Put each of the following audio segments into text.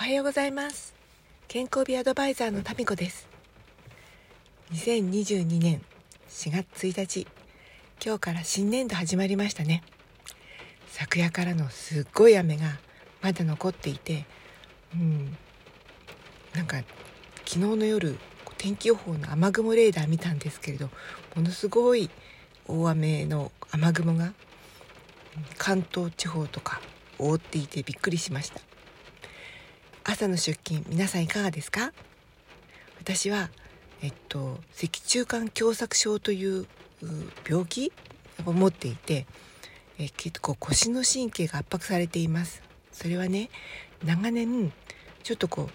おはようございます。健康美アドバイザーのタミコです。2022年4月1日今日から新年度始まりましたね。昨夜からのすっごい雨がまだ残っていてうんなんか昨日の夜天気予報の雨雲レーダー見たんですけれどものすごい大雨の雨雲が関東地方とか覆っていてびっくりしました。朝の出勤皆さんいかがですか？私はえっと脊柱管狭窄症という病気を持っていてえ結構腰の神経が圧迫されています。それはね長年ちょっとこう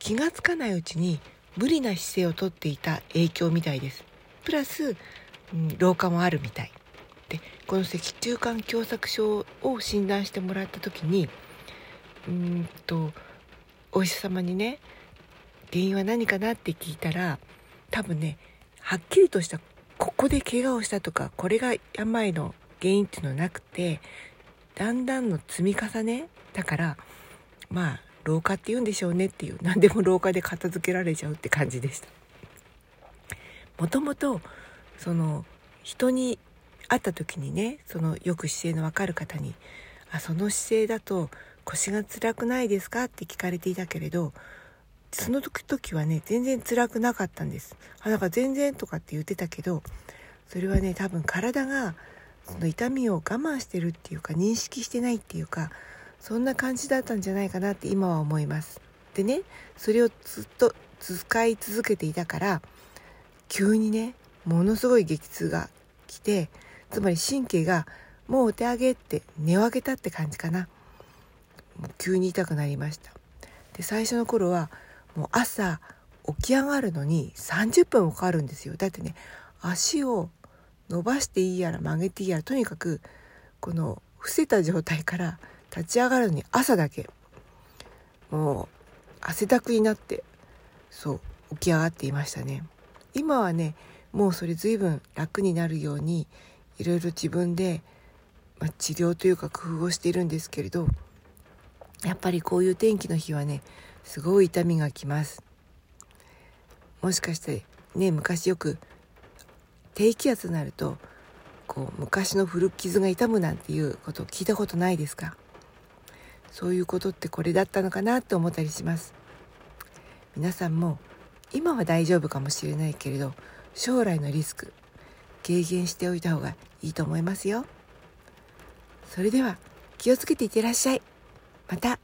気がつかないうちに無理な姿勢をとっていた影響みたいです。プラス、うん、老化もあるみたい。でこの脊柱管狭窄症を診断してもらった時にうんとお医者様にね原因は何かなって聞いたら多分ねはっきりとしたここで怪我をしたとかこれが病の原因っていうのはなくてだんだんの積み重ねだからまあ老化って言うんでしょうねっていう何でも老化で片付けられちゃうって感じでした。もともとその人に会った時にねそのよく姿勢の分かる方に「あその姿勢だと腰が辛くないですか?」って聞かれていたけれどその時はね全然辛くなかったんです。あなんか全然とかって言ってたけどそれはね多分体がその痛みを我慢してるっていうか認識してないっていうかそんな感じだったんじゃないかなって今は思います。でねそれをずっと使い続けていたから急にねものすごい激痛が来てつまり神経がもうお手上げって寝を上げたって感じかな。急に痛くなりました。で最初の頃はもう朝起き上がるのに30分もかかるんですよ。だってね足を伸ばしていいやら曲げていいやらとにかくこの伏せた状態から立ち上がるのに朝だけ。もう汗だくになってそう起き上がっていましたね。今はねもうそれ随分楽になるようにいろいろ自分で、まあ、治療というか工夫をしているんですけれどやっぱりこういう天気の日はねすごい痛みがきます。もしかしてね昔よく低気圧になるとこう昔の古傷が痛むなんていうことを聞いたことないですか？そういうことってこれだったのかなって思ったりします。皆さんも今は大丈夫かもしれないけれど将来のリスク軽減しておいた方がいいと思いますよ。それでは気をつけていってらっしゃい。また。